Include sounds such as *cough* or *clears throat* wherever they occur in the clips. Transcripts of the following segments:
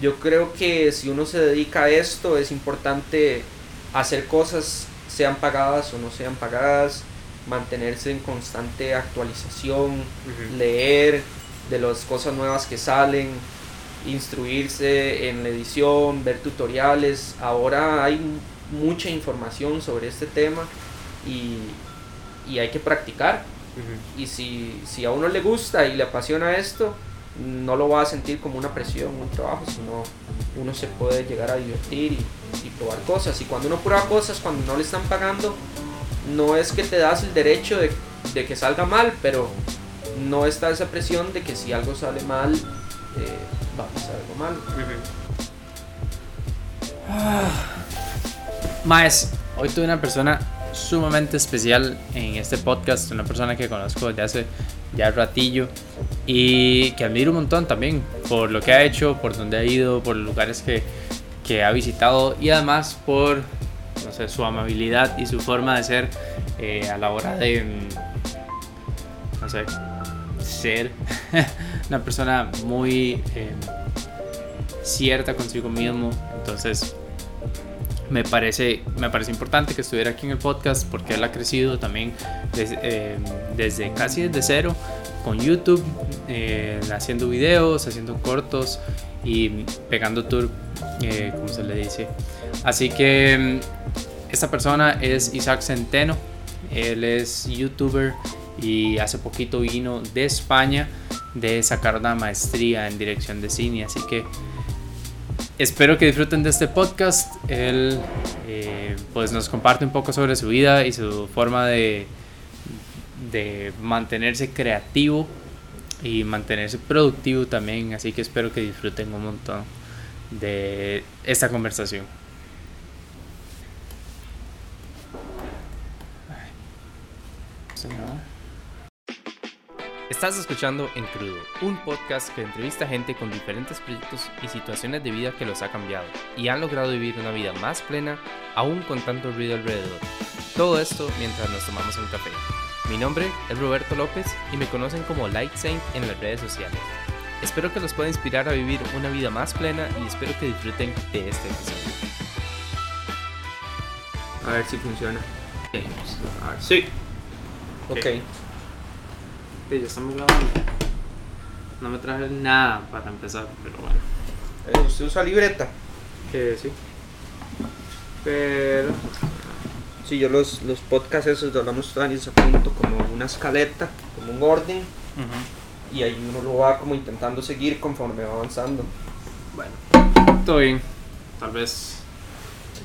yo creo que si uno se dedica a esto es importante hacer cosas sean pagadas o no sean pagadas, mantenerse en constante actualización, leer de las cosas nuevas que salen, instruirse en la edición, ver tutoriales. Ahora hay mucha información sobre este tema y, hay que practicar. Y si, si a uno le gusta y le apasiona esto, no lo va a sentir como una presión, un trabajo, sino uno se puede llegar a divertir y, probar cosas. Y cuando uno prueba cosas, cuando no le están pagando, no es que te das el derecho de, que salga mal, pero no está esa presión de que si algo sale mal, eh, va a pasar algo mal. Más, hoy tuve una persona sumamente especial en este podcast, una persona que conozco desde hace ya ratillo y que admiro un montón también por lo que ha hecho, por donde ha ido, por los lugares que, que ha visitado y además por no sé, su amabilidad y su forma de ser eh, a la hora de, mm, no sé, ser *laughs* una persona muy eh, cierta consigo mismo. Entonces, me parece, me parece importante que estuviera aquí en el podcast porque él ha crecido también desde, eh, desde casi desde cero con YouTube, eh, haciendo videos, haciendo cortos y pegando tour, eh, como se le dice. Así que mm, esta persona es Isaac Centeno, él es youtuber y hace poquito vino de España de sacar una maestría en dirección de cine, así que espero que disfruten de este podcast. Él eh, pues nos comparte un poco sobre su vida y su forma de, de mantenerse creativo y mantenerse productivo también. Así que espero que disfruten un montón de esta conversación. Estás escuchando En Crudo, un podcast que entrevista a gente con diferentes proyectos y situaciones de vida que los ha cambiado y han logrado vivir una vida más plena, aún con tanto ruido alrededor. Todo esto mientras nos tomamos un café. Mi nombre es Roberto López y me conocen como Light Saint en las redes sociales. Espero que los pueda inspirar a vivir una vida más plena y espero que disfruten de este episodio. A ver si funciona. A ver. Sí. Ok. Ya estamos grabando. No me traje nada para empezar, pero bueno. Eh, ¿Usted usa libreta? Que sí. Pero Sí, yo los, los podcasts esos de Hablamos Tanis apunto como una escaleta, como un orden. Y ahí uno lo va como intentando seguir conforme va avanzando. Bueno, todo bien. Tal vez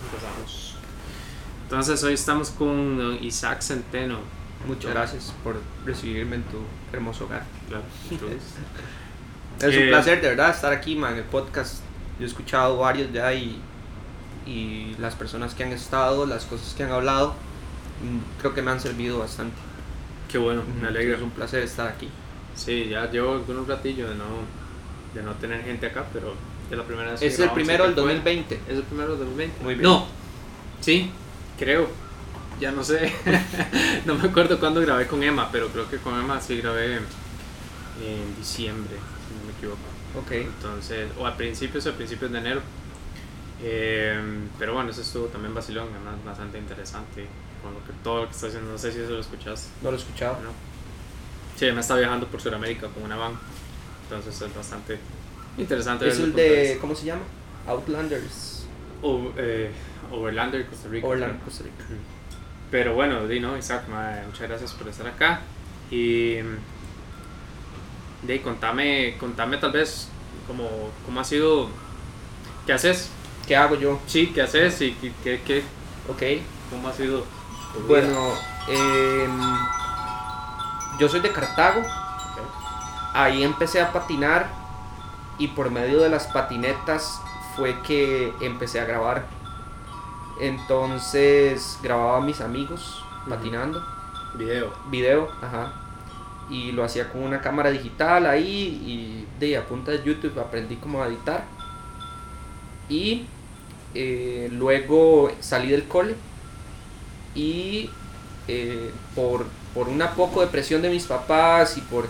empezamos. Entonces hoy estamos con Isaac Centeno. Muchas gracias por recibirme en tu hermoso hogar. Claro. es, un eh, placer de verdad estar aquí, man, en el podcast. Yo he escuchado varios ya y y las personas que han estado, las cosas que han hablado, mm, creo que me han servido bastante. Qué bueno, me alegra. Es un placer estar aquí. Sí, ya llevo un ratillo de no, de no tener gente acá, pero es la primera vez Es el primero del 2020. Es el primero del 2020. Muy bien. No, sí, creo. Ya no sé. *laughs* no me acuerdo cuándo grabé con Emma, pero creo que con Emma sí grabé en diciembre, si no me equivoco. Ok. Entonces, o a principios o a principios de enero. Em, pero bueno, eso estuvo también vacilón, además bastante interesante con lo que, todo lo que está haciendo. No sé si eso lo escuchas. No lo he escuchado. ¿no? Sí, me está viajando por Sudamérica con una van. Entonces es bastante interesante. Es el de, ¿cómo se llama? Outlanders. O, eh, Overlander Costa Rica. Overlander Costa Rica. Pero bueno, Dino, Isaac, muchas gracias por estar acá. Y de contame, contame tal vez cómo, cómo ha sido, qué haces ¿Qué hago yo? Sí, ¿qué haces y qué, qué, Ok. ¿Cómo ha sido? Bueno, em, yo soy de Cartago. Ahí empecé a patinar y por medio de las patinetas fue que empecé a grabar. Entonces grababa a mis amigos patinando. Video. Video, ajá. Y lo hacía con una cámara digital ahí y de a punta de YouTube aprendí cómo editar. Y eh, luego salí del cole y eh, por, por una poco de presión de mis papás y por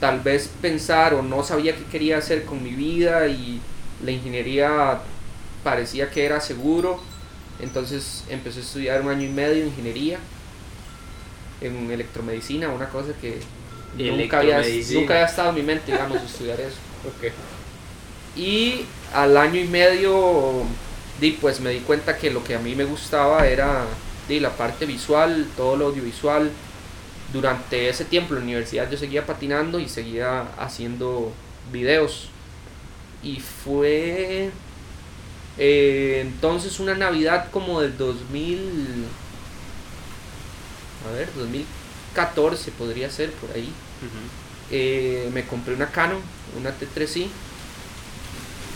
tal vez pensar o no sabía qué quería hacer con mi vida y la ingeniería parecía que era seguro, entonces empecé a estudiar un año y medio ingeniería en electromedicina, una cosa que nunca había, nunca había estado en mi mente, digamos, estudiar eso. *laughs* Y al año y medio, di, pues me di cuenta que lo que a mí me gustaba era di, la parte visual, todo lo audiovisual. Durante ese tiempo en la universidad yo seguía patinando y seguía haciendo videos. Y fue eh, entonces una Navidad como del 2000... A ver, 2014 podría ser por ahí. Eh, me compré una Canon, una T3i.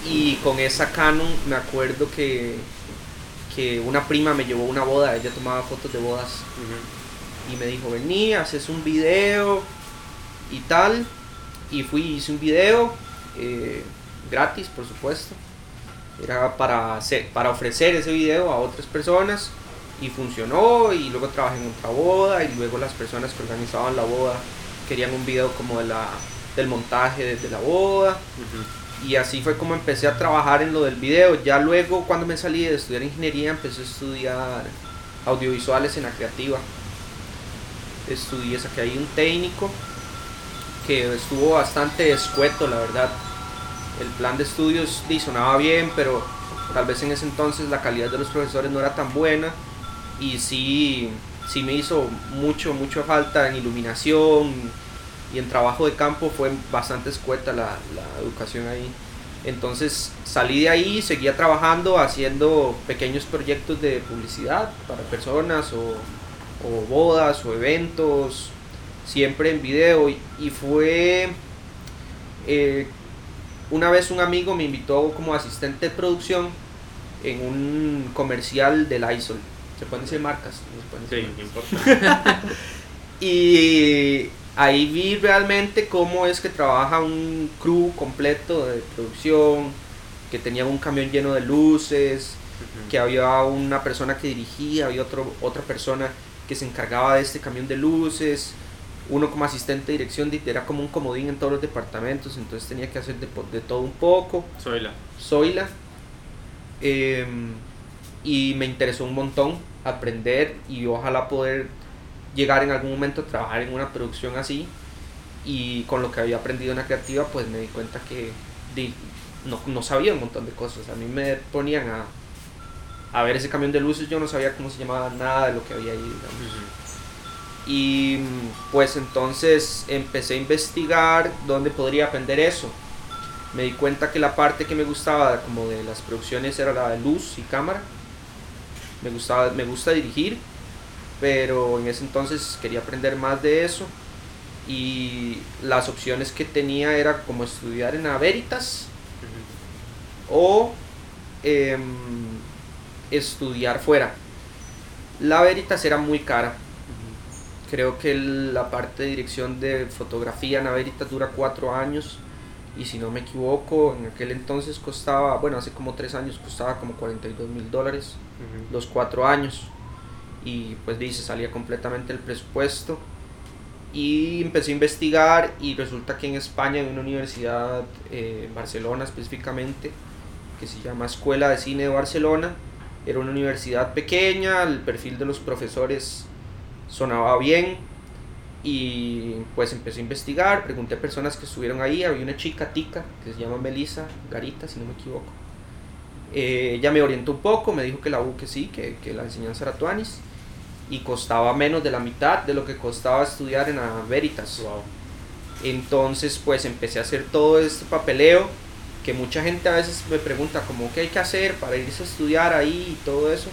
Y con esa Canon me acuerdo que, que una prima me llevó a una boda, ella tomaba fotos de bodas. Y me dijo, vení, haces un video y tal. Y fui, hice un video, eh, gratis por supuesto. Era para, hacer, para ofrecer ese video a otras personas y funcionó y luego trabajé en otra boda y luego las personas que organizaban la boda querían un video como de la, del montaje desde la boda. Y así fue como empecé a trabajar en lo del video. Ya luego cuando me salí de estudiar ingeniería empecé a estudiar audiovisuales en la creativa. Estudié saqué ahí un técnico que estuvo bastante escueto la verdad el plan de estudios sonaba bien pero tal vez en ese entonces la calidad de los profesores no era tan buena y sí, sí me hizo mucho, mucho falta en iluminación y en trabajo de campo fue bastante escueta la, educación ahí. Entonces salí de ahí, seguía trabajando, haciendo pequeños proyectos de publicidad para personas o, bodas o eventos, siempre en video. Y, fue, eh, una vez un amigo me invitó como asistente de producción en un comercial del ISOL se pueden decir marcas. sí, no importa. *laughs* y ahí vi realmente cómo es que trabaja un crew completo de producción, que tenía un camión lleno de luces, que había una persona que dirigía, había otro, otra persona que se encargaba de este camión de luces, uno como asistente de dirección era como un comodín en todos los departamentos, entonces tenía que hacer de, de todo un poco. Soyla. Soyla. Eh, y me interesó un montón aprender y ojalá poder llegar en algún momento a trabajar en una producción así y con lo que había aprendido en la creativa pues me di cuenta que no, no, sabía un montón de cosas a mí me ponían a, a ver ese camión de luces yo no sabía cómo se llamaba nada de lo que había ahí y pues entonces empecé a investigar dónde podría aprender eso me di cuenta que la parte que me gustaba como de las producciones era la de luz y cámara me, gustaba, me gusta dirigir, pero en ese entonces quería aprender más de eso y las opciones que tenía era como estudiar en Averitas o em, estudiar fuera. La Veritas era muy cara. Creo que la parte de dirección de fotografía en Veritas dura cuatro años y si no me equivoco, en aquel entonces costaba, bueno, hace como tres años costaba como 42 mil dólares los cuatro años. Y pues dice, salía completamente el presupuesto. Y empecé a investigar y resulta que en España hay una universidad, eh, en Barcelona específicamente, que se llama Escuela de Cine de Barcelona, era una universidad pequeña, el perfil de los profesores sonaba bien, y pues empecé a investigar, pregunté a personas que estuvieron ahí, había una chica tica que se llama Melissa Garita, si no me equivoco. Eh, ella me orientó un poco, me dijo que la U que sí, que, que la enseñanza era tuanis y costaba menos de la mitad de lo que costaba estudiar en la Veritas. Entonces pues empecé a hacer todo este papeleo que mucha gente a veces me pregunta como qué hay que hacer para irse a estudiar ahí y todo eso.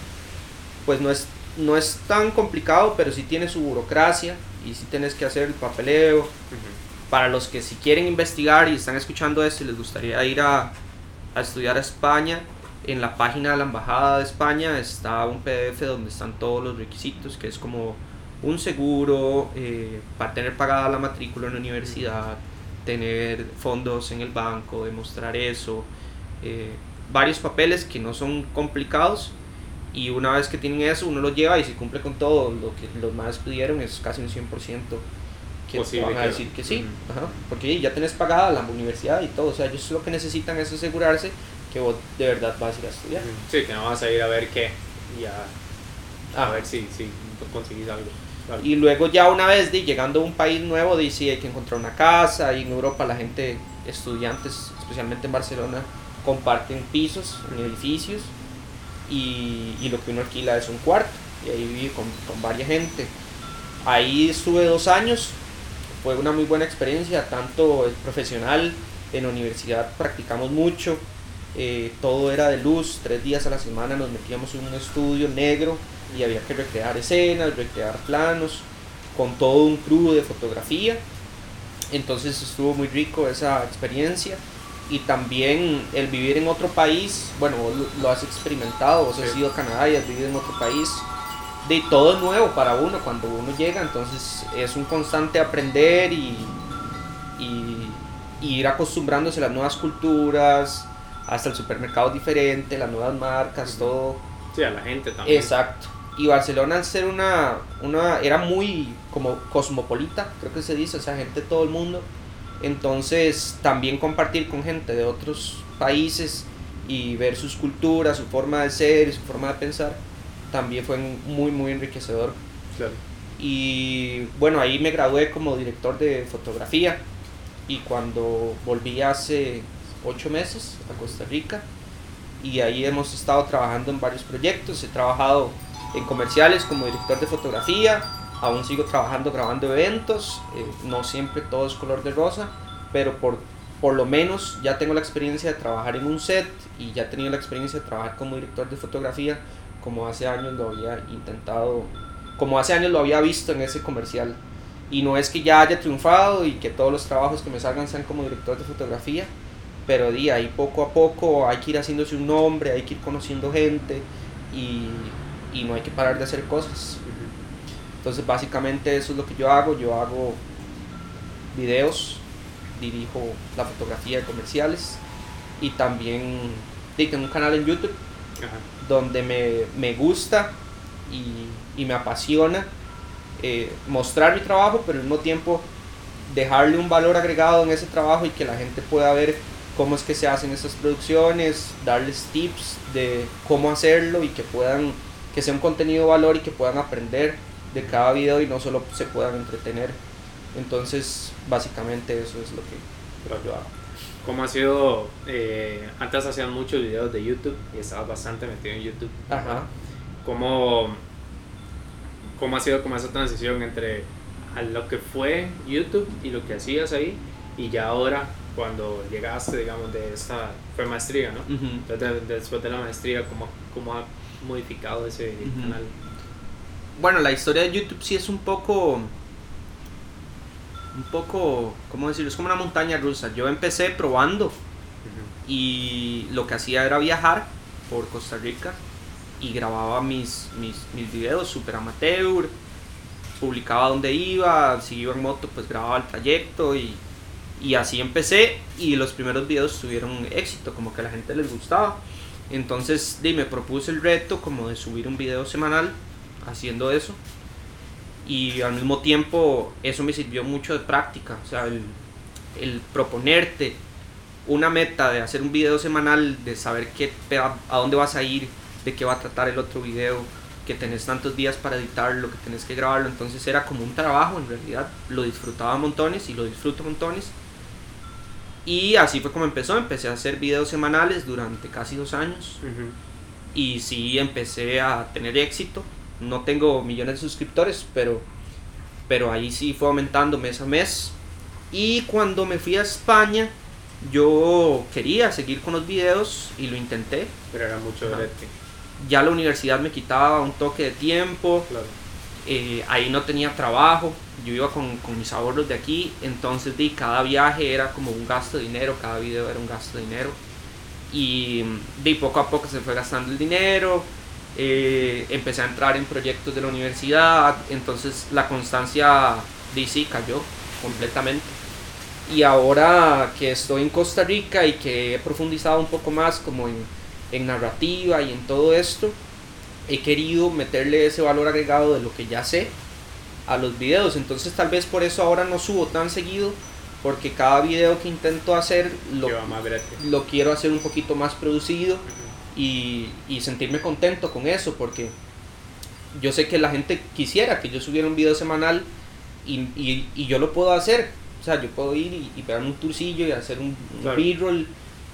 Pues no es, no es tan complicado, pero sí tiene su burocracia y si tienes que hacer el papeleo. Para los que si quieren investigar y están escuchando esto y les gustaría ir a, a estudiar a España, en la página de la Embajada de España está un PDF donde están todos los requisitos, que es como un seguro eh, para tener pagada la matrícula en la universidad, tener fondos en el banco, demostrar eso, eh, varios papeles que no son complicados y una vez que tienen eso, uno lo lleva y si cumple con todo lo que los más pidieron, es casi un 100% que van a decir que sí, porque ya tenés pagada la universidad y todo, o sea, ellos lo que necesitan es asegurarse que vos de verdad vas a ir a estudiar. Sí, que no vas a ir a ver qué y a, a ver si, si conseguís algo. Y luego ya una vez de, llegando a un país nuevo, dice hay que encontrar una casa. Y en Europa la gente, estudiantes, especialmente en Barcelona, comparten pisos en edificios. Y, lo que uno alquila es un cuarto. Y ahí vive con, con varias gente. Ahí estuve dos años. Fue una muy buena experiencia, tanto profesional. En la universidad practicamos mucho. Eh, todo era de luz, tres días a la semana nos metíamos en un estudio negro y había que recrear escenas, recrear planos, con todo un crew de fotografía. Entonces estuvo muy rico esa experiencia y también el vivir en otro país, bueno, vos lo, has experimentado, vos has ido a Canadá y has vivido en otro país, de todo es nuevo para uno cuando uno llega, entonces es un constante aprender y, y, y ir acostumbrándose a las nuevas culturas, hasta el supermercado diferente, las nuevas marcas, todo. Sí, a la gente también. Exacto y Barcelona al ser una, una, era muy como cosmopolita, creo que se dice, o sea, gente de todo el mundo. Entonces también compartir con gente de otros países y ver sus culturas, su forma de ser y su forma de pensar, también fue muy, muy enriquecedor. Claro. Y bueno, ahí me gradué como director de fotografía y cuando volví hace ocho meses a Costa Rica y ahí hemos estado trabajando en varios proyectos, he trabajado en comerciales como director de fotografía, aún sigo trabajando grabando eventos, eh, no siempre todo es color de rosa, pero por, por lo menos ya tengo la experiencia de trabajar en un set y ya he tenido la experiencia de trabajar como director de fotografía, como hace años lo había intentado, como hace años lo había visto en ese comercial. Y no es que ya haya triunfado y que todos los trabajos que me salgan sean como director de fotografía, pero de ahí poco a poco hay que ir haciéndose un nombre, hay que ir conociendo gente y y no hay que parar de hacer cosas. Entonces básicamente eso es lo que yo hago, yo hago videos, dirijo la fotografía de comerciales y también tengo un canal en YouTube donde me, gusta y, me apasiona eh, mostrar mi trabajo, pero al mismo tiempo dejarle un valor agregado en ese trabajo y que la gente pueda ver cómo es que se hacen esas producciones, darles tips de cómo hacerlo y que puedan que sea un contenido de valor y que puedan aprender de cada video y no solo se puedan entretener. Entonces, básicamente eso es lo que yo hago. ¿Cómo ha sido? Eh, antes hacían muchos videos de YouTube y estabas bastante metido en YouTube. Ajá. ¿Cómo, ¿Cómo ha sido como esa transición entre a lo que fue YouTube y lo que hacías ahí y ya ahora cuando llegaste, digamos, de esta, fue maestría, ¿no? Entonces, después de la maestría, ¿cómo, cómo ha modificado ese canal. Bueno, la historia de YouTube sí es un poco. Un poco. ¿Cómo decirlo? Es como una montaña rusa. Yo empecé probando y lo que hacía era viajar por Costa Rica y grababa mis, mis, mis videos super amateur. Publicaba donde iba, si iba en moto, pues grababa el trayecto y, y así empecé. Y los primeros videos tuvieron éxito, como que a la gente les gustaba. Entonces me propuse el reto como de subir un video semanal haciendo eso. Y al mismo tiempo eso me sirvió mucho de práctica. O sea, el, proponerte una meta de hacer un video semanal, de saber qué, a dónde vas a ir, de qué va a tratar el otro video, que tenés tantos días para editarlo, que tenés que grabarlo. Entonces era como un trabajo en realidad. Lo disfrutaba montones y lo disfruto montones y así fue como empezó, empecé a hacer videos semanales durante casi dos años. Y sí empecé a tener éxito. No tengo millones de suscriptores, pero, pero ahí sí fue aumentando mes a mes. Y cuando me fui a España, yo quería seguir con los videos y lo intenté. Pero era mucho Ya la universidad me quitaba un toque de tiempo. Eh, ahí no tenía trabajo, yo iba con, con, mis ahorros de aquí, entonces di, cada viaje era como un gasto de dinero, cada video era un gasto de dinero. Y de poco a poco se fue gastando el dinero, eh, empecé a entrar en proyectos de la universidad, entonces la constancia de sí cayó completamente. Y ahora que estoy en Costa Rica y que he profundizado un poco más como en, en narrativa y en todo esto, he querido meterle ese valor agregado de lo que ya sé a los videos. Entonces tal vez por eso ahora no subo tan seguido porque cada video que intento hacer lo, lo quiero hacer un poquito más producido y, y sentirme contento con eso, porque yo sé que la gente quisiera que yo subiera un video semanal y, y- y yo lo puedo hacer. O sea, yo puedo ir y, y pegarme un turcillo y hacer un, un Claro. B-roll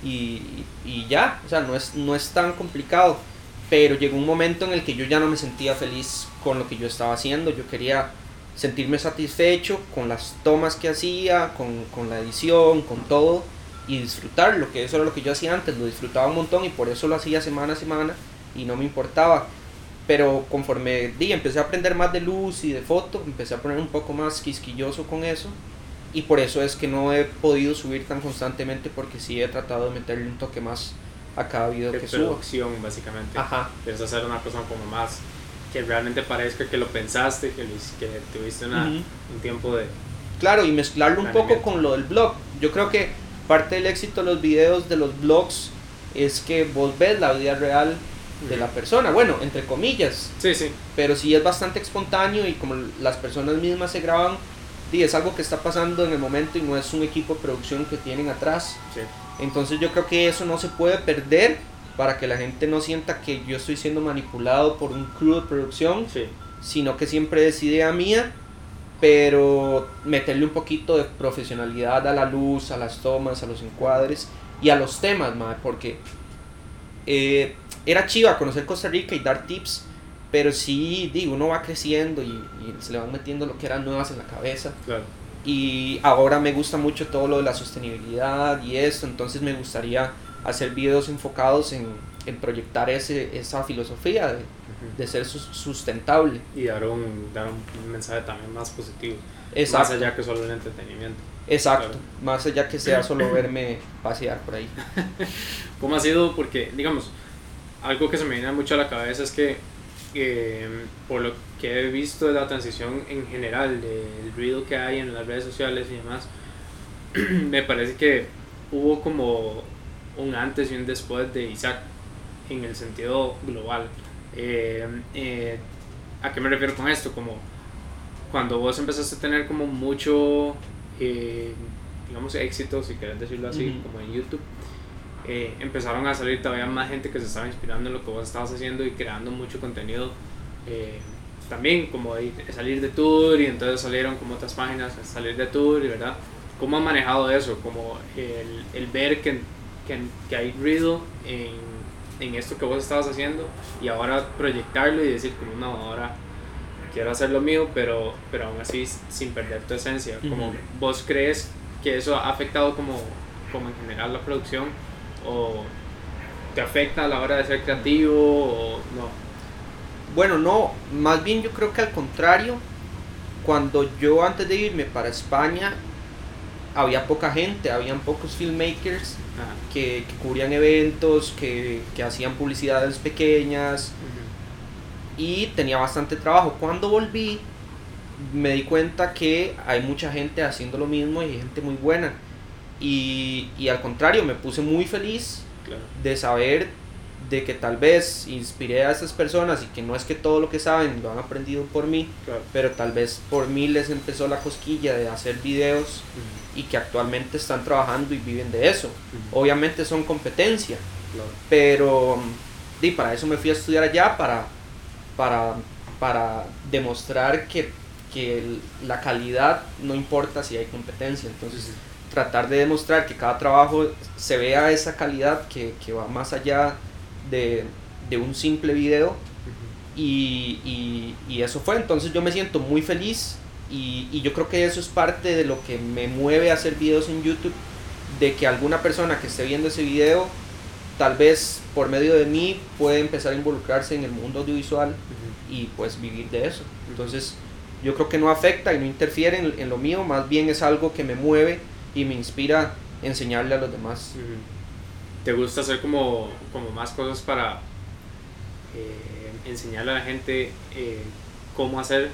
y, y ya. O sea, no es, no es tan complicado. Pero llegó un momento en el que yo ya no me sentía feliz con lo que yo estaba haciendo. Yo quería sentirme satisfecho con las tomas que hacía, con, con la edición, con todo y disfrutarlo, que eso era lo que yo hacía antes, lo disfrutaba un montón y por eso lo hacía semana a semana y no me importaba. Pero conforme di, empecé a aprender más de luz y de foto, empecé a poner un poco más quisquilloso con eso y por eso es que no he podido subir tan constantemente porque sí he tratado de meterle un toque más a cada video De que subo. producción, básicamente. Ajá, Quieres hacer una cosa como más que realmente parezca que lo pensaste, que, que tuviste una- Ujú. un tiempo de... Claro, y mezclarlo un poco con lo del blog. Yo creo que parte del éxito de los videos de los blogs es que vos ves la vida real de la persona. Bueno, entre comillas, Sí, sí. pero sí es bastante espontáneo y como las personas mismas se graban, es algo que está pasando en el momento y no es un equipo de producción que tienen atrás. sí. Entonces yo creo que eso no se puede perder para que la gente no sienta que yo estoy siendo manipulado por un crew de producción Sí. sino que siempre es idea mía, pero meterle un poquito de profesionalidad a la luz, a las tomas, a los encuadres y a los temas, mae, porque eh, era chiva conocer Costa Rica y dar tips, pero sí, digo, uno va creciendo y, y se le van metiendo lo que eran nuevas en la cabeza. Claro. Y ahora me gusta mucho todo lo de la sostenibilidad y esto, entonces me gustaría hacer videos enfocados en, en proyectar ese, esa filosofía de. De ser sus- sustentable. Y dar un, dar un, mensaje también más positivo. Más Exacto, allá que solo el entretenimiento. exacto. claro. Más allá que sea solo *coughs* verme pasear por ahí. *laughs* ¿Cómo ha sido? Porque, digamos, algo que se me viene mucho a la cabeza es que, eh, por lo que he visto de la transición en general, del ruido que hay en las redes sociales y demás, *clears throat* me parece que hubo como un antes y un después de Isaac en el sentido global. Eh, eh, ¿A qué me refiero con esto? Como cuando vos empezaste a tener como mucho, eh, digamos, éxito, si querés decirlo así, Ujú. como en YouTube, eh, empezaron a salir todavía más gente que se estaba inspirando en lo que vos estabas haciendo y creando mucho contenido. eh, también como de salir de tour y entonces salieron como otras páginas a salir de tour y verdad. ¿Cómo han manejado eso? Como el, el ver que, que, que hay ruido en, en esto que vos estabas haciendo y ahora proyectarlo y decir como no, ahora quiero hacer lo mío, pero, pero aún así sin perder tu esencia. Como vos crees que eso ha afectado como, como en general la producción o te afecta a la hora de ser creativo o no. Bueno, no, más bien yo creo que al contrario, cuando yo antes de irme para España, había poca gente, habían pocos filmmakers Ajá. que, que cubrían eventos, que, que hacían publicidades pequeñas y tenía bastante trabajo. Cuando volví, me di cuenta que hay mucha gente haciendo lo mismo y gente muy buena. Y, y al contrario, me puse muy feliz Claro. de saber de que tal vez inspiré a esas personas y que no es que todo lo que saben lo han aprendido por mí, Claro. pero tal vez por mí les empezó la cosquilla de hacer videos y que actualmente están trabajando y viven de eso. Obviamente son competencia, Claro. pero y para eso me fui a estudiar allá, para, para, para demostrar que, que la calidad no importa si hay competencia. Entonces, tratar de demostrar que cada trabajo se vea esa calidad que, que va más allá de, de un simple video y, y- y eso fue, entonces yo me siento muy feliz y, y yo creo que eso es parte de lo que me mueve a hacer videos en YouTube, de que alguna persona que esté viendo ese video, tal vez por medio de mí puede empezar a involucrarse en el mundo audiovisual y pues vivir de eso. Entonces yo creo que no afecta y no interfiere en, en lo mío, más bien es algo que me mueve y me inspira a enseñarle a los demás. ¿Te gusta hacer como, como más cosas para eh, enseñarle a la gente eh, cómo hacer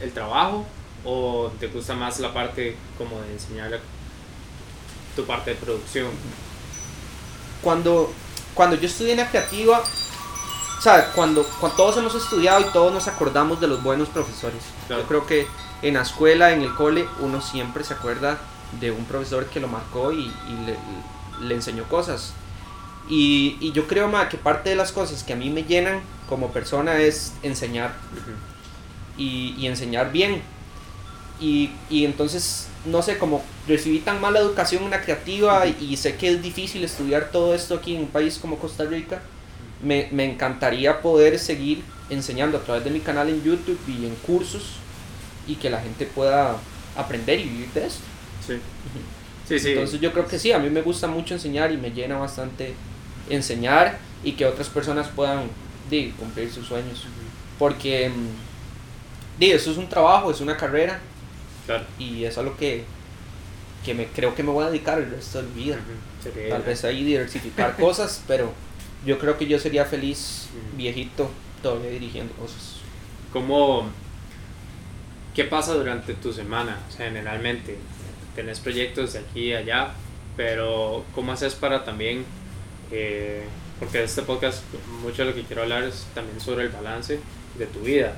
el trabajo? ¿O te gusta más la parte como de enseñarle tu parte de producción? Cuando, cuando yo estudié en la creativa, o sea, cuando, cuando todos hemos estudiado y todos nos acordamos de los buenos profesores. Claro. Yo creo que en la escuela, en el cole, uno siempre se acuerda de un profesor que lo marcó y, y le, le enseñó cosas. Y, y yo creo ma, que parte de las cosas que a mí me llenan como persona es enseñar y, y enseñar bien. Y, y entonces, no sé, como recibí tan mala educación en la creativa y, y sé que es difícil estudiar todo esto aquí en un país como Costa Rica, me, me encantaría poder seguir enseñando a través de mi canal en YouTube y en cursos y que la gente pueda aprender y vivir de esto. Sí. Sí, sí. Entonces yo creo que sí, a mí me gusta mucho enseñar y me llena bastante enseñar y que otras personas puedan di, cumplir sus sueños. Porque di, eso es un trabajo, es una carrera Claro. y es algo que, que me, creo que me voy a dedicar el resto de mi vida. Tal vez ahí diversificar *laughs* cosas, pero yo creo que yo sería feliz viejito todavía dirigiendo cosas. ¿Cómo, ¿Qué pasa durante tu semana? O sea, generalmente tenés proyectos de aquí y allá, pero ¿cómo haces para también, eh, porque este podcast mucho de lo que quiero hablar es también sobre el balance de tu vida,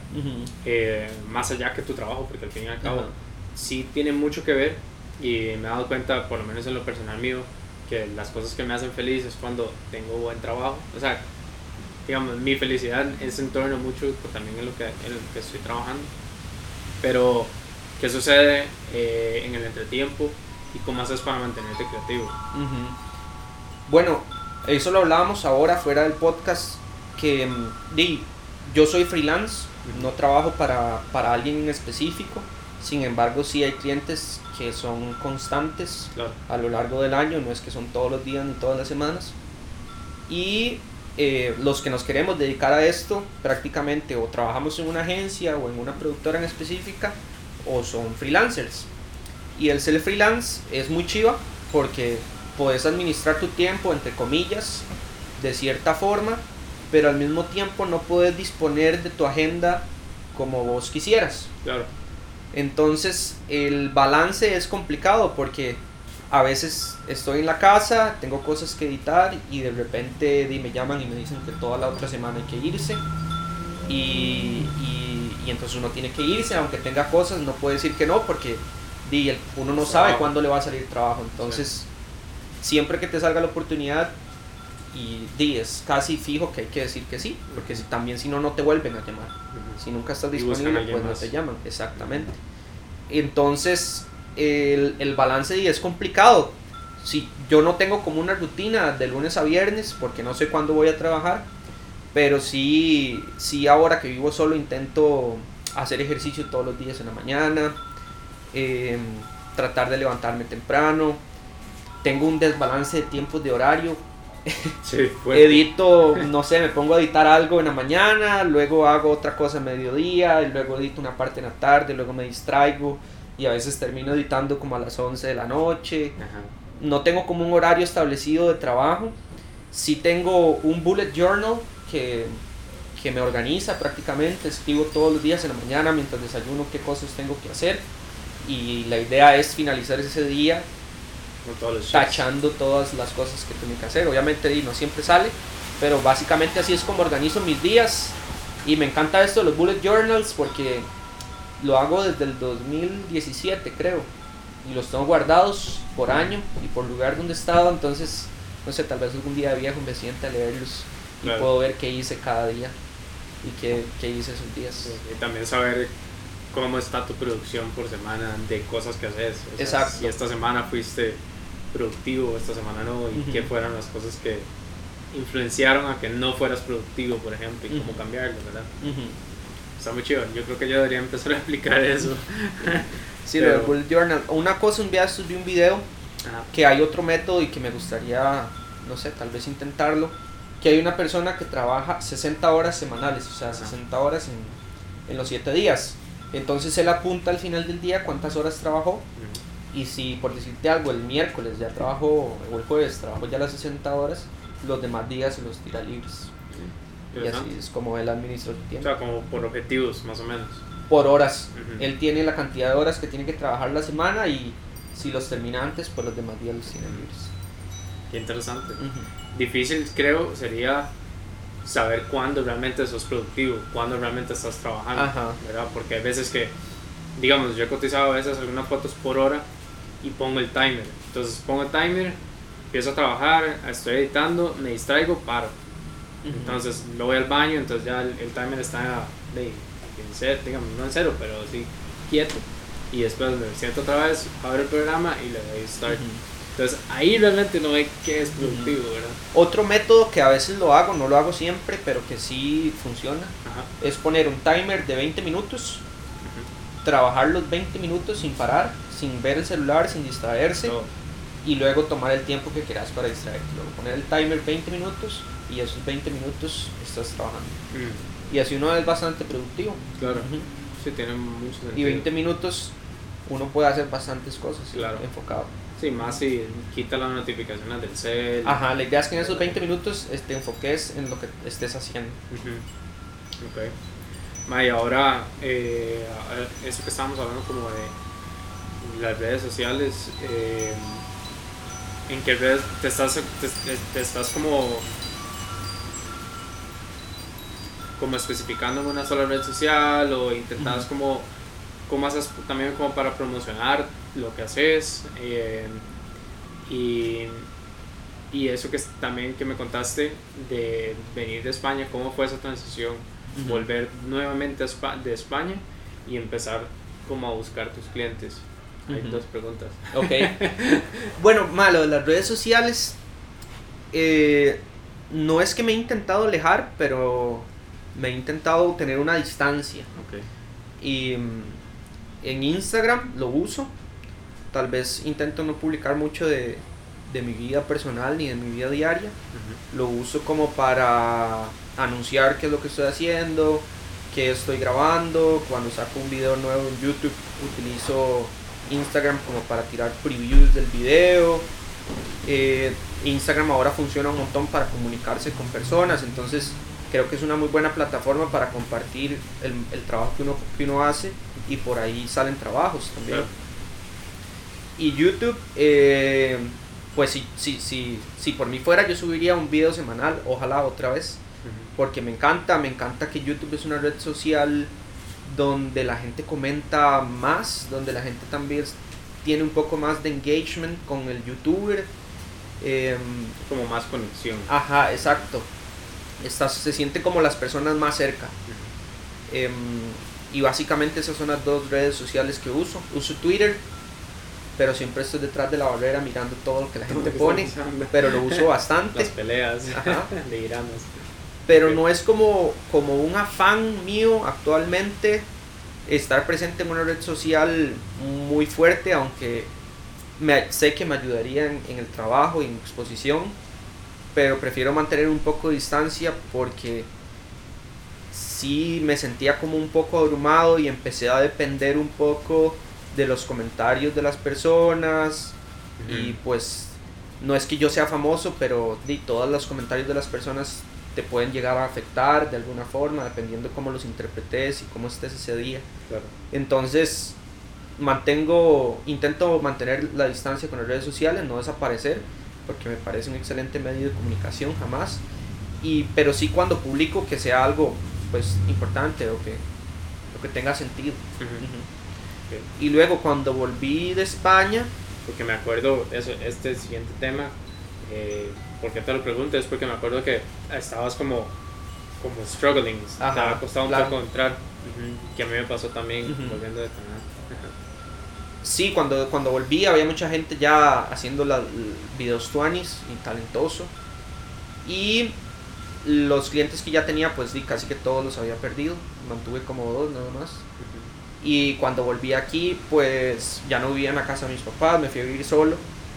eh, más allá que tu trabajo, porque al fin y al cabo Ajá. sí tiene mucho que ver y me he dado cuenta, por lo menos en lo personal mío, que las cosas que me hacen feliz es cuando tengo buen trabajo. O sea, digamos, mi felicidad es en torno mucho pues, también en lo, que, en lo que estoy trabajando. Pero, ¿qué sucede eh, en el entretiempo y cómo haces para mantenerte creativo? Ujú. Bueno, eso lo hablábamos ahora fuera del podcast, que mm, di, yo soy freelance, no trabajo para, para alguien en específico, sin embargo sí hay clientes que son constantes Claro. a lo largo del año, no es que son todos los días ni todas las semanas. Y eh, los que nos queremos dedicar a esto, prácticamente o trabajamos en una agencia o en una productora en específica, o son freelancers. Y el ser freelance es muy chiva porque puedes administrar tu tiempo, entre comillas, de cierta forma, pero al mismo tiempo no puedes disponer de tu agenda como vos quisieras. Claro. Entonces el balance es complicado porque a veces estoy en la casa, tengo cosas que editar y de repente me llaman y me dicen que toda la otra semana hay que irse. Y, y- y entonces uno tiene que irse, aunque tenga cosas, no puede decir que no porque di, el- uno no sabe cuándo le va a salir trabajo. Entonces, siempre que te salga la oportunidad y di, es casi fijo que hay que decir que sí, porque si, también si no, no te vuelven a llamar. Si nunca estás disponible, pues no te llaman, exactamente. Entonces, el, el balance y es complicado. Si yo no tengo como una rutina de lunes a viernes, porque no sé cuándo voy a trabajar, pero sí, sí ahora que vivo solo intento hacer ejercicio todos los días en la mañana, em, tratar de levantarme temprano. Tengo un desbalance de tiempos de horario, *laughs* Sí, edito, no sé, me pongo a editar algo en la mañana, luego hago otra cosa a mediodía, y luego edito una parte en la tarde, luego me distraigo y a veces termino editando como a las 11 de la noche. Ajá. No tengo como un horario establecido de trabajo. Sí tengo un bullet journal que, que me organiza prácticamente, escribo todos los días en la mañana mientras desayuno qué cosas tengo que hacer y la idea es finalizar ese día tachando todas las cosas que tengo que hacer. Obviamente y no siempre sale, pero básicamente así es como organizo mis días. Y me encanta esto de los bullet journals porque lo hago desde el 2017 creo. Y los tengo guardados por año y por lugar donde he estado. Entonces, no sé, tal vez algún día de viejo me siente a leerlos y Claro. puedo ver qué hice cada día y qué, qué hice esos días. Y también saber cómo está tu producción por semana de cosas que haces. O sea, Exacto. Si esta semana fuiste productivo, esta semana no, y Ujú. qué fueron las cosas que influenciaron a que no fueras productivo, por ejemplo, y cómo Ujú. cambiarlo, ¿verdad? Ujú. Está muy chido. Yo creo que yo debería empezar a explicar eso. *laughs* Sí, lo del Pero- bullet journal. Una cosa, un día vi un video Ajá. que hay otro método y que me gustaría, no sé, tal vez intentarlo, que hay una persona que trabaja 60 horas semanales, o sea, Ajá. 60 horas en, en los 7 días. Entonces él apunta al final del día cuántas horas trabajó y si por decirte algo el miércoles ya trabajó o el jueves trabajó ya las 60 horas, los demás días se los tira libres. Y así es como él administra su O tiempo. sea, como por objetivos, más o menos. Por horas. Él tiene la cantidad de horas que tiene que trabajar la semana y si los termina antes, pues los demás días los tiene libres. Qué interesante. Difícil, creo, sería saber cuándo realmente sos productivo, cuándo realmente estás trabajando, Ajá. ¿verdad? Porque hay veces que, digamos, yo he cotizado a veces algunas fotos por hora y pongo el timer. Entonces pongo el timer, empiezo a trabajar, estoy editando, me distraigo, paro. Entonces lo voy al baño, entonces ya el, el timer está de, en cero, digamos, no en cero, pero sí quieto. Y después me siento otra vez, abro el programa y le doy start. Entonces ahí realmente no ve que es productivo, ¿verdad? Otro método que a veces lo hago, no lo hago siempre, pero que sí funciona, Ajá. es poner un timer de 20 minutos, trabajar los 20 minutos sin parar, sin ver el celular, sin distraerse, y luego tomar el tiempo que quieras para distraerte. Luego poner el timer 20 minutos y esos 20 minutos estás trabajando. Mm, Y así uno es bastante productivo. Claro, sí, tiene mucho sentido. Y 20 minutos uno puede hacer bastantes cosas Claro. enfocado. Sí, más si quita las notificaciones del cel. Ajá, la idea es que en esos 20 minutos eh, te enfoques en lo que estés haciendo. Ujú. Ok. Ma, y ahora, eh, eso que estábamos hablando como de las redes sociales, eh, ¿en qué redes te estás, te, estás como, como especificando en una sola red social o intentas como, cómo haces también como para promocionar lo que haces? Eh, y, y eso que también que me contaste de venir de España, ¿cómo fue esa transición? Volver nuevamente de España y empezar como a buscar tus clientes. Hay dos preguntas. Ok. *laughs* bueno, malo las redes sociales. eh, no es que me he intentado alejar, pero me he intentado tener una distancia. Ok. Y mm, en Instagram lo uso. Tal vez intento no publicar mucho de, de mi vida personal ni de mi vida diaria. Lo uso como para anunciar qué es lo que estoy haciendo, qué estoy grabando. Cuando saco un video nuevo en YouTube utilizo Instagram como para tirar previews del video. Eh, Instagram ahora funciona un montón para comunicarse con personas, entonces creo que es una muy buena plataforma para compartir el, el trabajo que uno, que uno hace y por ahí salen trabajos también. Claro. Y YouTube, eh, pues si, si, si, si por mí fuera yo subiría un video semanal, ojalá otra vez, porque me encanta, me encanta que YouTube es una red social donde la gente comenta más, donde la gente también tiene un poco más de engagement con el youtuber. Em, Como más conexión. ajá, exacto. Estás, se siente como las personas más cerca. Y básicamente esas son las dos redes sociales que uso. Uso Twitter, pero siempre estoy detrás de la barrera mirando todo lo que la gente pone. Pero lo uso *laughs* bastante. Las peleas Ajá. *laughs* de iranos. pero Ok. no es como, como un afán mío actualmente estar presente en una red social muy fuerte, aunque me, sé que me ayudaría en, en el trabajo y en exposición, pero prefiero mantener un poco de distancia porque sí me sentía como un poco abrumado y empecé a depender un poco de los comentarios de las personas y pues no es que yo sea famoso, pero di, todos los comentarios de las personas te pueden llegar a afectar de alguna forma, dependiendo cómo los interpretes y cómo estés ese día. Claro. Entonces, mantengo, intento mantener la distancia con las redes sociales, no desaparecer, porque me parece un excelente medio de comunicación, jamás. Y, pero sí cuando publico que sea algo pues importante o que, o que tenga sentido. Y luego cuando volví de España, Porque me acuerdo, eso, este siguiente tema, eh, ¿por qué te lo pregunto? Es porque me acuerdo que estabas como, como struggling, te Ajá, había costado un poco entrar, Ujú. que a mí me pasó también volviendo de Canadá. sí, cuando, cuando volví había mucha gente ya haciendo la, videos tuanis y talentoso. Y los clientes que ya tenía, pues di, casi que todos los había perdido. Mantuve como dos nada más. Y cuando volví aquí, pues ya no vivía en la casa de mis papás, me fui a vivir solo.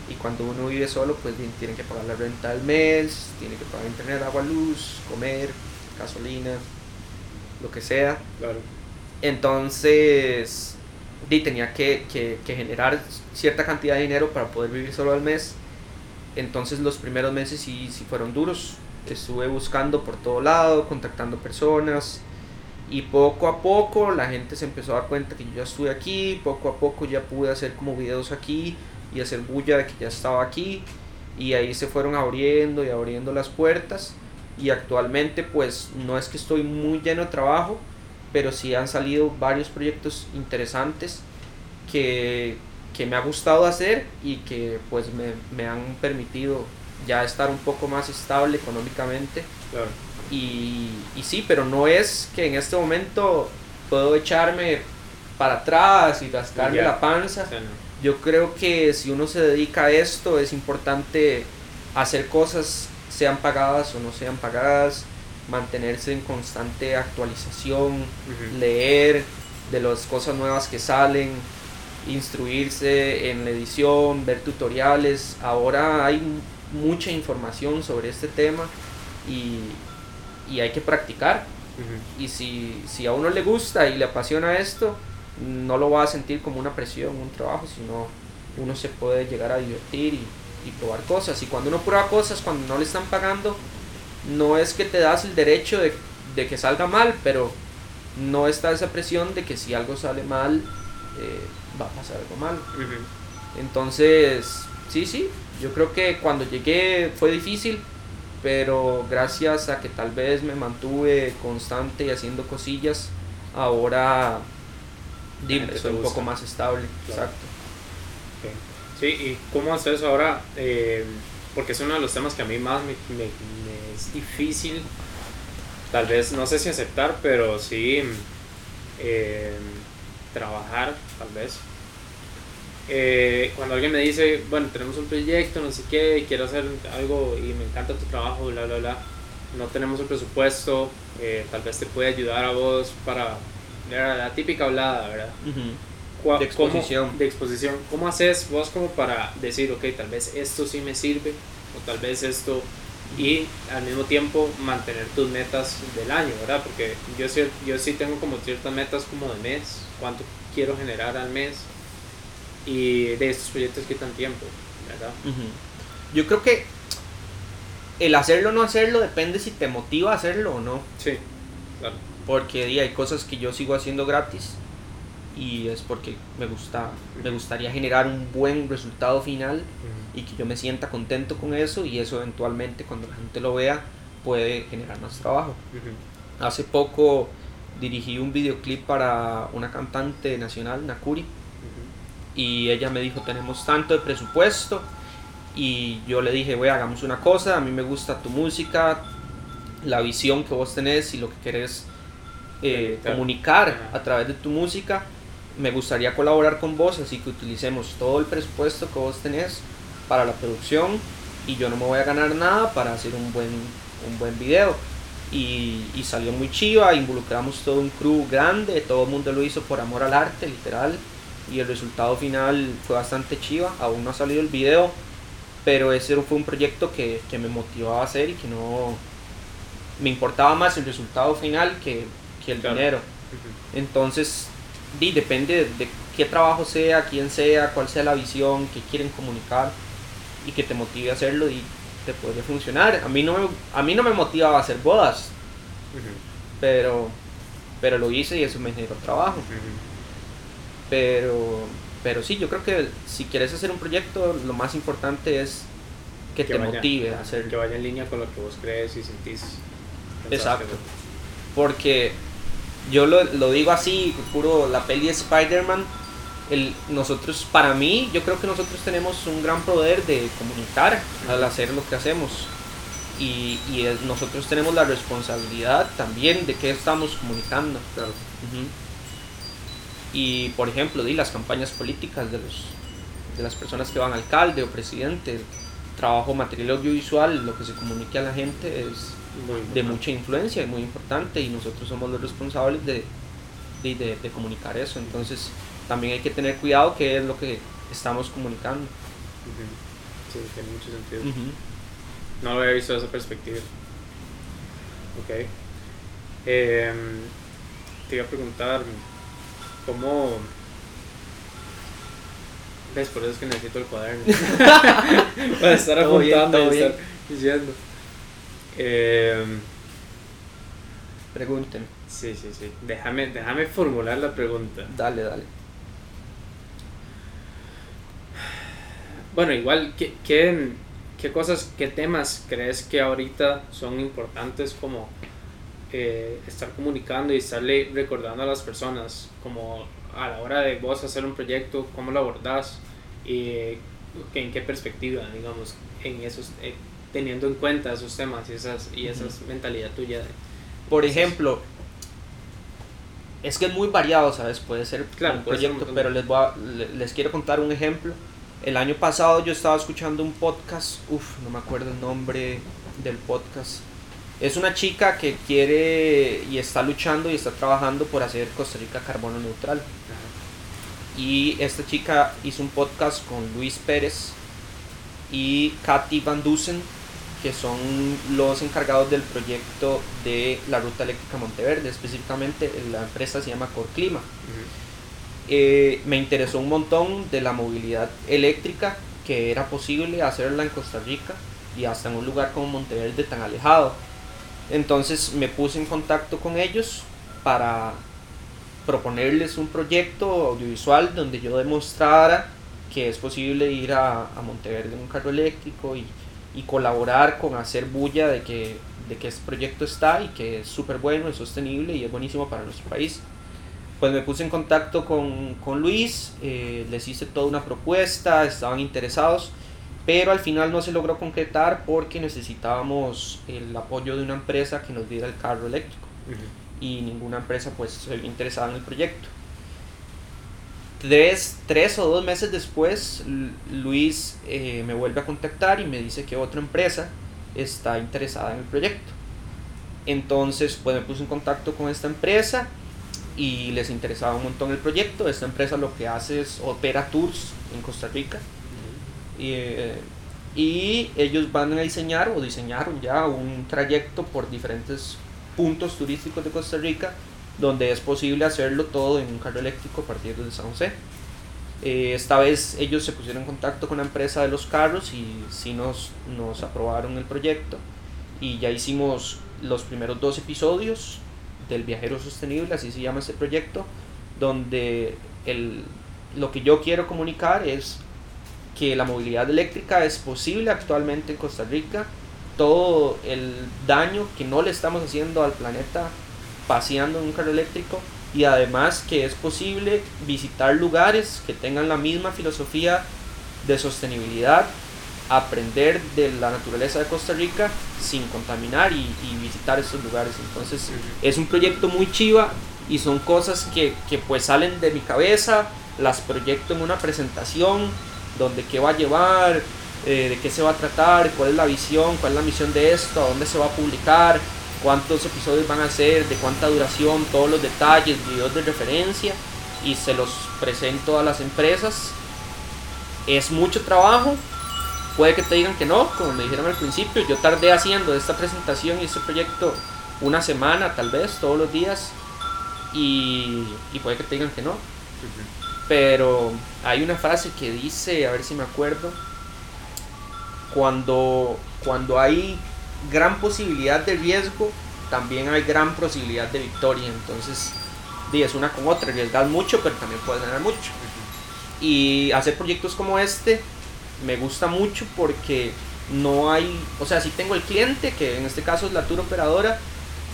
Y cuando uno vive solo, pues bien, tiene que pagar la renta del mes, tiene que pagar internet, agua, luz, comer, gasolina, lo que sea. Claro. Entonces, tenía que, que- que generar cierta cantidad de dinero para poder vivir solo al mes. Entonces los primeros meses sí, sí fueron duros. Estuve buscando por todo lado, contactando personas. Y poco a poco la gente se empezó a dar cuenta que yo ya estuve aquí. Poco a poco ya pude hacer como videos aquí y hacer bulla de que ya estaba aquí. Y ahí se fueron abriendo y abriendo las puertas. y actualmente pues no es que estoy muy lleno de trabajo, pero sí han salido varios proyectos interesantes que, que me ha gustado hacer y que pues me, me, han permitido ya estar un poco más estable económicamente. Y, y, sí, pero no es que en este momento puedo echarme para atrás y rascarme la panza. Yo creo que si uno se dedica a esto es importante hacer cosas sean pagadas o no sean pagadas, mantenerse en constante actualización, leer de las cosas nuevas que salen, instruirse en la edición, ver tutoriales. Ahora hay mucha información sobre este tema y, y hay que practicar. Y si, si, a uno le gusta y le apasiona esto, no lo va a sentir como una presión, un trabajo, sino uno se puede llegar a divertir y, y probar cosas. Y cuando uno prueba cosas, cuando no le están pagando, no es que te das el derecho de, de que salga mal, pero no está esa presión de que si algo sale mal, eh, va a pasar algo mal. Entonces, sí, sí, yo creo que cuando llegué fue difícil, pero gracias a que tal vez me mantuve constante y haciendo cosillas, ahora soy un poco más estable. Exacto. Sí, ¿y cómo haces ahora? Eh, porque es uno de los temas que a mí más me, es difícil, tal vez, no sé si aceptar, pero sí eh, trabajar, tal vez. Eh, cuando alguien me dice, bueno, tenemos un proyecto, no sé qué, quiero hacer algo y me encanta tu trabajo, bla, bla, bla, no tenemos el presupuesto, tal vez te puede ayudar a vos para la, típica hablada, ¿verdad? de exposición. Cómo, de exposición. ¿Cómo haces vos como para decir, ok, tal vez esto sí me sirve o tal vez esto y al mismo tiempo mantener tus metas del año, ¿verdad? Porque yo, yo sí tengo como ciertas metas como de mes, cuánto quiero generar al mes y de estos proyectos quitan tiempo, ¿verdad? Yo creo que el hacerlo o no hacerlo depende si te motiva a hacerlo o no. Sí, claro. Porque hay cosas que yo sigo haciendo gratis y es porque me gusta me gustaría generar un buen resultado final y que yo me sienta contento con eso y eso eventualmente cuando la gente lo vea puede generar más trabajo hace poco dirigí un videoclip para una cantante nacional Nakuri y ella me dijo tenemos tanto de presupuesto y yo le dije voy hagamos una cosa a mí me gusta tu música la visión que vos tenés y lo que querés eh, comunicar a través de tu música me gustaría colaborar con vos, así que utilicemos todo el presupuesto que vos tenés para la producción y yo no me voy a ganar nada para hacer un buen, un buen video. Y, y salió muy chiva, involucramos todo un crew grande, todo el mundo lo hizo por amor al arte, literal. Y el resultado final fue bastante chiva, aún no ha salido el video, pero ese fue un proyecto que, que me motivaba a hacer y que no me importaba más el resultado final que, que el dinero. Entonces y depende de qué trabajo sea, quién sea, cuál sea la visión, qué quieren comunicar y que te motive a hacerlo y te podría funcionar. A mí no me, a mí no me motivaba a hacer bodas, pero, pero lo hice y eso me generó trabajo. Pero, pero sí, yo creo que si quieres hacer un proyecto, lo más importante es que, te motive a hacerlo. Que vaya en línea con lo que vos crees y sentís. Exacto. Porque yo lo, lo digo así, puro la peli de Spider-Man. El, nosotros, para mí, yo creo que nosotros tenemos un gran poder de comunicar al hacer lo que hacemos. Y, y nosotros tenemos la responsabilidad también de qué estamos comunicando. Y por ejemplo, di las campañas políticas de, los, de las personas que van alcalde o presidente, trabajo material audiovisual, lo que se comunique a la gente es de mucha influencia y muy importante y nosotros somos los responsables de, de, de, comunicar eso. Entonces también hay que tener cuidado qué es lo que estamos comunicando. Sí, tiene mucho sentido. No lo había visto desde esa perspectiva. Ok. Em, te iba a preguntar, ¿cómo... ¿Ves? Por eso es que necesito el cuaderno. *laughs* Para estar apuntando y estar diciendo. Eh, Pregúntenme. Sí, sí, sí. Déjame, déjame formular la pregunta. Dale, dale. Bueno, igual, ¿qué, qué, ¿qué cosas, qué temas crees que ahorita son importantes como eh, estar comunicando y estarle recordando a las personas, como a la hora de vos hacer un proyecto, cómo lo abordás y en qué perspectiva, digamos, en esos, eh, teniendo en cuenta esos temas y esas, y esas mentalidad tuya. Por ejemplo, es que es muy variado, ¿sabes? Puede ser Claro, un ser proyecto, un- pero les, voy a- le- les quiero contar un ejemplo. El año pasado yo estaba escuchando un podcast, uff, no me acuerdo el nombre del podcast. Es una chica que quiere y está luchando y está trabajando por hacer Costa Rica carbono neutral. Y esta chica hizo un podcast con Luis Pérez y Katy Van Dusen, que son los encargados del proyecto de la ruta eléctrica Monteverde. Específicamente la empresa se llama Corclima. Eh, me interesó un montón de la movilidad eléctrica que era posible hacerla en Costa Rica y hasta en un lugar como Monteverde tan alejado. Entonces me puse en contacto con ellos para proponerles un proyecto audiovisual donde yo demostrara que es posible ir a, a Monteverde en un carro eléctrico y, y colaborar con hacer bulla de que, de que este proyecto está y que es súper bueno, es sostenible y es buenísimo para nuestro país. Pues me puse en contacto con, con Luis, eh, les hice toda una propuesta, estaban interesados, pero al final no se logró concretar porque necesitábamos el apoyo de una empresa que nos diera el carro eléctrico y ninguna empresa pues se vio interesada en el proyecto. Tres, tres o dos meses después, Lu- Luis eh, me vuelve a contactar y me dice que otra empresa está interesada en el proyecto. Entonces, pues me puse en contacto con esta empresa y les interesaba un montón el proyecto. Esta empresa lo que hace es opera tours en Costa Rica y, eh, y ellos van a diseñar o diseñaron ya un trayecto por diferentes puntos turísticos de Costa Rica donde es posible hacerlo todo en un carro eléctrico partir de San José. Eh, esta vez ellos se pusieron en contacto con la empresa de los carros y sí nos, nos aprobaron el proyecto y ya hicimos los primeros dos episodios del viajero sostenible, así se llama este proyecto, donde el, lo que yo quiero comunicar es que la movilidad eléctrica es posible actualmente en Costa Rica, todo el daño que no le estamos haciendo al planeta paseando en un carro eléctrico. Y además que es posible visitar lugares que tengan la misma filosofía de sostenibilidad, aprender de la naturaleza de Costa Rica sin contaminar y, y visitar estos lugares. Entonces es un proyecto muy chiva y son cosas que, que pues salen de mi cabeza, las proyecto en una presentación donde qué va a llevar, eh, de qué se va a tratar, cuál es la visión, cuál es la misión de esto, a dónde se va a publicar, cuántos episodios van a ser, de cuánta duración, todos los detalles, videos de referencia y se los presento a las empresas. Es mucho trabajo, puede que te digan que no, como me dijeron al principio, yo tardé haciendo esta presentación y este proyecto una semana tal vez, todos los días, y, y puede que te digan que no, pero hay una frase que dice, a ver si me acuerdo, cuando, cuando hay gran posibilidad de riesgo, también hay gran posibilidad de victoria. Entonces, es una con otra, arriesgas mucho, pero también puedes ganar mucho. Y hacer proyectos como este me gusta mucho porque no hay, o sea, sí tengo el cliente, que en este caso es la tour operadora,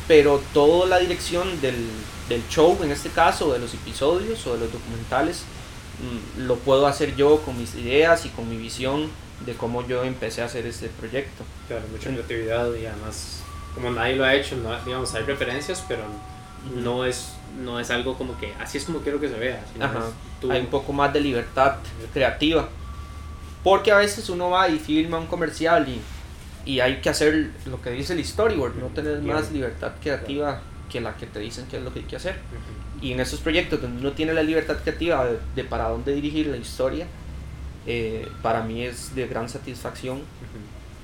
pero toda la dirección del, del show, en este caso, de los episodios o de los documentales, lo puedo hacer yo con mis ideas y con mi visión de cómo yo empecé a hacer este proyecto. Claro, mucha creatividad y además, como nadie lo ha hecho, no- digamos, hay referencias, pero no es, no es algo como que así es como quiero que se vea. Ajá. tú- Hay un poco más de libertad creativa. Porque a veces uno va y filma un comercial y, y hay que hacer lo que dice el storyboard, no tener más libertad creativa que la que te dicen que es lo que hay que hacer. Y en esos proyectos donde uno tiene la libertad creativa de, de para dónde dirigir la historia, eh, para mí es de gran satisfacción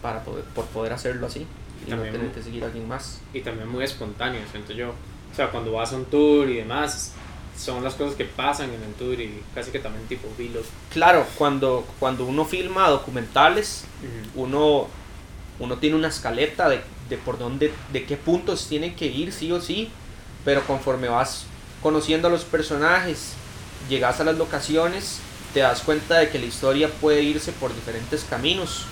para poder, por poder hacerlo así y, no también tener mu- que seguir a alguien más. Y también muy espontáneo, siento yo. O sea, cuando vas a un tour y demás, son las cosas que pasan en el tour y casi que también tipo vlog. Claro, cuando, cuando uno filma documentales, uno, uno tiene una escaleta de, de por dónde, de qué puntos tiene que ir sí o sí, pero conforme vas conociendo a los personajes, llegas a las locaciones, te das cuenta de que la historia puede irse por diferentes caminos.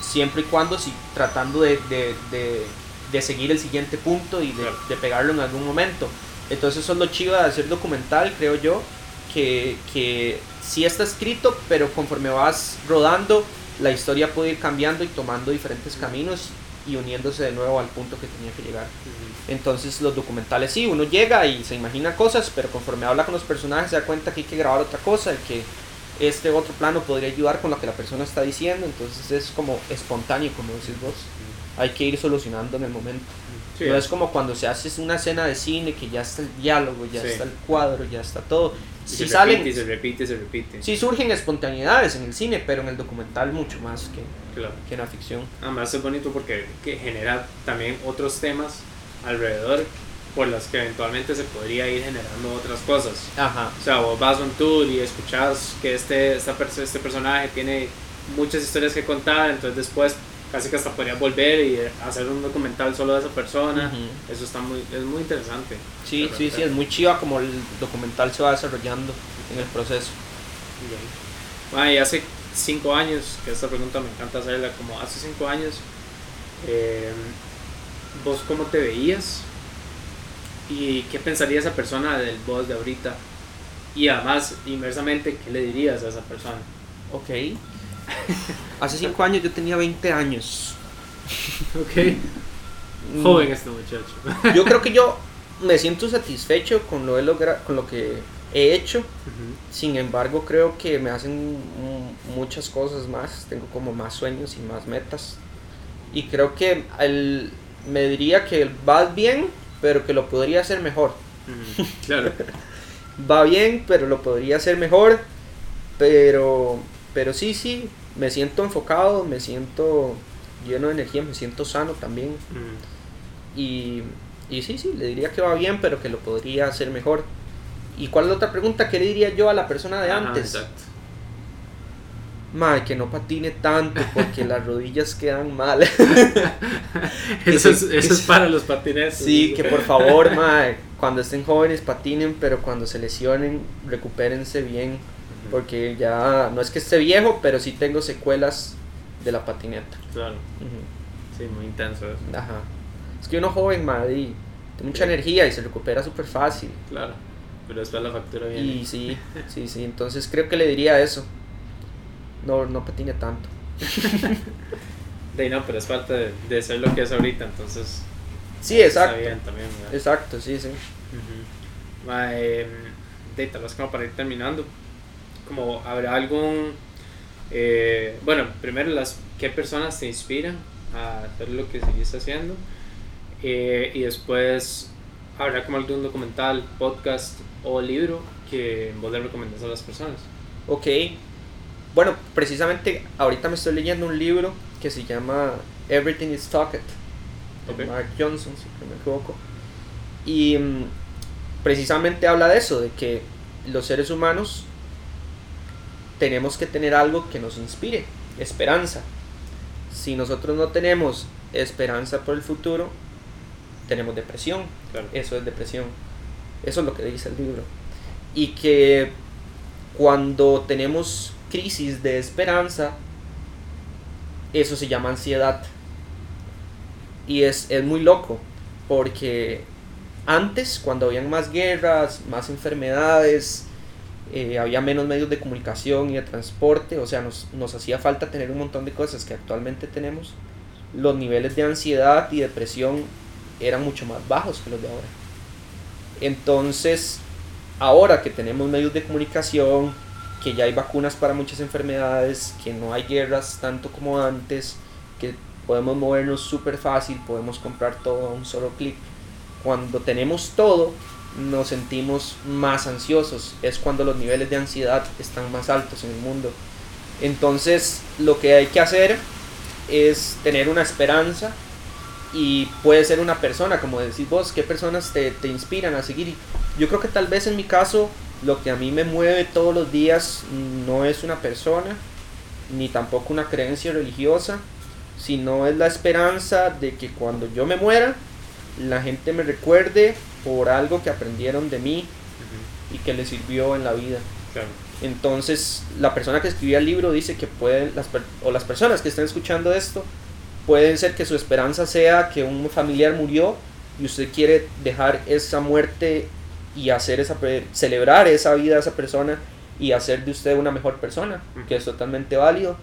siempre y cuando si tratando de, de, de, de seguir el siguiente punto y Claro. de pegarlo en algún momento. Entonces eso es lo chido de hacer documental, creo yo, que, que sí está escrito, pero conforme vas rodando, la historia puede ir cambiando y tomando diferentes caminos y uniéndose de nuevo al punto que tenía que llegar. Entonces los documentales sí, uno llega y se imagina cosas, pero conforme habla con los personajes se da cuenta que hay que grabar otra cosa y que este otro plano podría ayudar con lo que la persona está diciendo, entonces es como espontáneo, como decís vos. Hay que ir solucionando en el momento. Sí, no es como cuando se hace una escena de cine que ya está el diálogo, ya Sí. está el cuadro, ya está todo. y Si se salen, repite, se repite, se repite. sí surgen espontaneidades en el cine, pero en el documental mucho más que, Claro. que en la ficción. Además es bonito porque que genera también otros temas alrededor por las que eventualmente se podría ir generando otras cosas. Ajá. O sea, vos vas a un tour y escuchas que este, esta este personaje tiene muchas historias que contar, entonces después casi que hasta podrías volver y hacer un documental solo de esa persona. Ujú. Eso está muy, es muy interesante. Sí, sí, sí, es muy chiva como el documental se va desarrollando en el proceso. Bueno, y hace cinco años, que esta pregunta me encanta hacerla, como hace cinco años, eh, ¿vos cómo te veías? ¿Y qué pensaría esa persona del vos de ahorita? Y además, inversamente, ¿qué le dirías a esa persona? Ok. *laughs* Hace cinco años yo tenía 20 años. *laughs* Ok. Mm, Joven este muchacho. *laughs* Yo creo que yo me siento satisfecho con lo, he logra- con lo que he hecho. Sin embargo, creo que me hacen muchas cosas más. Tengo como más sueños y más metas. Y creo que el- me diría que va bien, pero que lo podría hacer mejor. Claro. *laughs* Va bien, pero lo podría hacer mejor. Pero, pero sí, sí, me siento enfocado, me siento lleno de energía, me siento sano también. Y, y sí, sí, le diría que va bien, pero que lo podría hacer mejor. ¿Y cuál es la otra pregunta? ¿Qué le diría yo a la persona de Ajá, antes? exacto. Mae, que no patine tanto porque las rodillas quedan mal. *laughs* Eso, es, eso es para los patinetes. sí, que por favor, mae, cuando estén jóvenes patinen, pero cuando se lesionen, recupérense bien. Porque ya no es que esté viejo, pero sí tengo secuelas de la patineta. Claro. Sí, muy intenso eso. Ajá. Es que uno joven, y tiene mucha Sí. energía y se recupera súper fácil. Claro. Pero después la factura viene. Y sí, *laughs* sí, sí. Entonces creo que le diría eso. No, no patine tanto. *laughs* De ahí no, pero es parte de, de ser lo que es ahorita, entonces. Sí, exacto. Está bien también, ¿verdad? Exacto, sí, sí. Ujú. Ma, eh, de tal vez como para ir terminando, como habrá algún. eh, bueno, primero, las, ¿qué personas te inspiran a hacer lo que seguís haciendo? Eh, y después, habrá como algún documental, podcast o libro que vos le recomiendas a las personas. Ok. Bueno, precisamente ahorita me estoy leyendo un libro que se llama Everything is Talked. de Ok. Mark Johnson, si no me equivoco. Y mm, precisamente habla de eso, de que los seres humanos tenemos que tener algo que nos inspire, esperanza. Si nosotros no tenemos esperanza por el futuro, tenemos depresión. Claro. Eso es depresión. Eso es lo que dice el libro. Y que cuando tenemos crisis de esperanza, eso se llama ansiedad. Y es, es muy loco, porque antes, cuando habían más guerras, más enfermedades, eh, había menos medios de comunicación y de transporte, o sea, nos, nos hacía falta tener un montón de cosas que actualmente tenemos, los niveles de ansiedad y depresión eran mucho más bajos que los de ahora. Entonces, ahora que tenemos medios de comunicación, que ya hay vacunas para muchas enfermedades, que no hay guerras tanto como antes, que podemos movernos súper fácil, podemos comprar todo a un solo clic. Cuando tenemos todo, nos sentimos más ansiosos. Es cuando los niveles de ansiedad están más altos en el mundo. Entonces, lo que hay que hacer es tener una esperanza y puede ser una persona, como decís vos, qué personas te, te inspiran a seguir. Yo creo que tal vez en mi caso lo que a mí me mueve todos los días no es una persona, ni tampoco una creencia religiosa, sino es la esperanza de que cuando yo me muera, la gente me recuerde por algo que aprendieron de mí y que les sirvió en la vida. Claro. Entonces, la persona que escribió el libro dice que pueden, las, o las personas que están escuchando esto, pueden ser que su esperanza sea que un familiar murió y usted quiere dejar esa muerte y hacer esa celebrar esa vida de esa persona y hacer de usted una mejor persona, que es totalmente válido.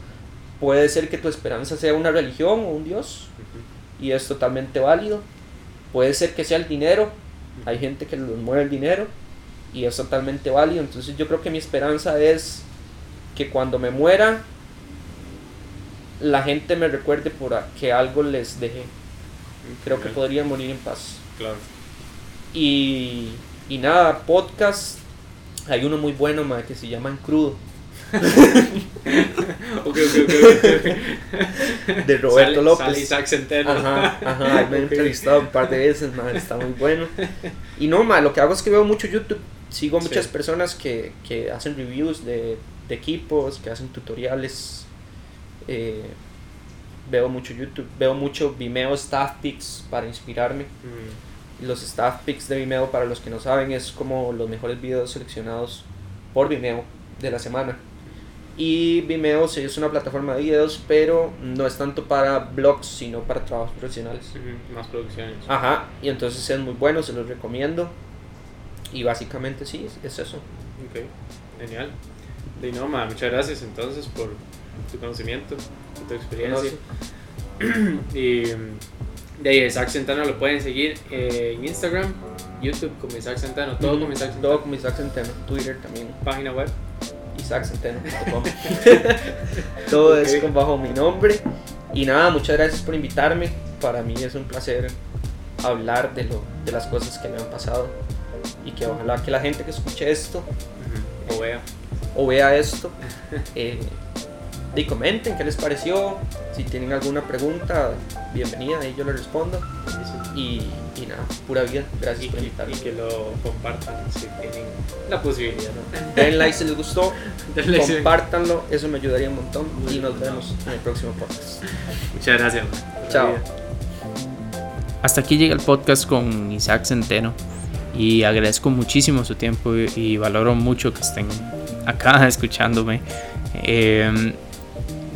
Puede ser que tu esperanza sea una religión o un Dios, y es totalmente válido. Puede ser que sea el dinero, hay gente que los mueve el dinero, y es totalmente válido. Entonces yo creo que mi esperanza es que cuando me muera, la gente me recuerde por que algo les dejé. Creo que podría morir en paz. Claro. Y, y nada, podcast. Hay uno muy bueno, que se llama En Crudo. *laughs* de Roberto López. Isaac Centeno. Ajá, ajá, me *laughs* he entrevistado un par de veces, está muy bueno. Y no, lo que hago es que veo mucho YouTube. Sigo muchas personas que, que, hacen reviews de, de, equipos, que hacen tutoriales. Eh, veo mucho YouTube, veo mucho Vimeo Staff Picks para inspirarme. Mm. Los Staff Picks de Vimeo, para los que no saben, es como los mejores videos seleccionados por Vimeo de la semana. Y Vimeo sí es una plataforma de videos, pero no es tanto para blogs, sino para trabajos profesionales. más producciones. Ajá, y entonces es muy bueno, se los recomiendo. Y básicamente sí, es eso. Ok, genial. De no, muchas gracias entonces por tu conocimiento, tu experiencia. *clears throat* y de ahí, Isaac Centeno lo pueden seguir en Instagram, YouTube como Isaac Centeno, todo como Isaac Centeno. Todo como Isaac Centeno, Twitter también. Página web. IsaacCenteno.com. *laughs* *laughs* todo es con bajo mi nombre. Y nada, muchas gracias por invitarme. Para mí es un placer hablar de, lo, de las cosas que me han pasado. Y que ojalá que la gente que escuche esto o vea o vea esto *laughs* eh, y comenten qué les pareció. Si tienen alguna pregunta, bienvenida y yo le respondo. Y, y nada, pura vida. Gracias por invitarme. Y que lo compartan si tienen la posibilidad. *laughs* Den like si les gustó. Compártanlo, eso me ayudaría un montón. y nos vemos en el próximo podcast. Muchas gracias. Chao. Hasta aquí llega el podcast con Isaac Centeno y agradezco muchísimo su tiempo y valoro mucho que estén acá *laughs* escuchándome. Eh,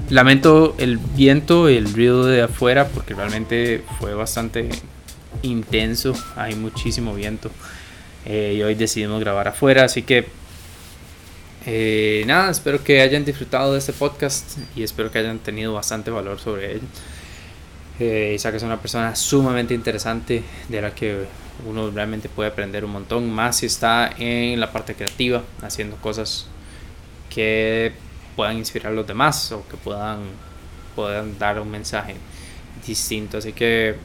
Lamento el viento, el ruido de afuera, porque realmente fue bastante intenso, hay muchísimo viento. Eh, y hoy decidimos grabar afuera, así que eh, nada, espero que hayan disfrutado de este podcast y espero que hayan tenido bastante valor sobre él. Eh, Isaac es una persona sumamente interesante de la que uno realmente puede aprender un montón, más si está en la parte creativa, haciendo cosas que puedan inspirar a los demás o que puedan, puedan dar un mensaje distinto. Así que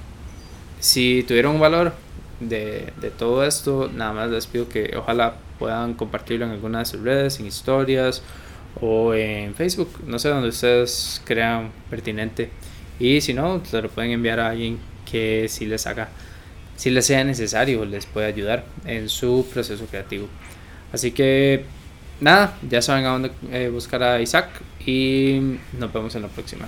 si tuvieron un valor de, de, todo esto, nada más les pido que ojalá puedan compartirlo en alguna de sus redes, en historias o en Facebook, no sé, donde ustedes crean pertinente. Y si no, se lo pueden enviar a alguien que si les haga, si les sea necesario, les puede ayudar en su proceso creativo. Así que nada, ya saben a dónde eh, buscar a Isaac y nos vemos en la próxima.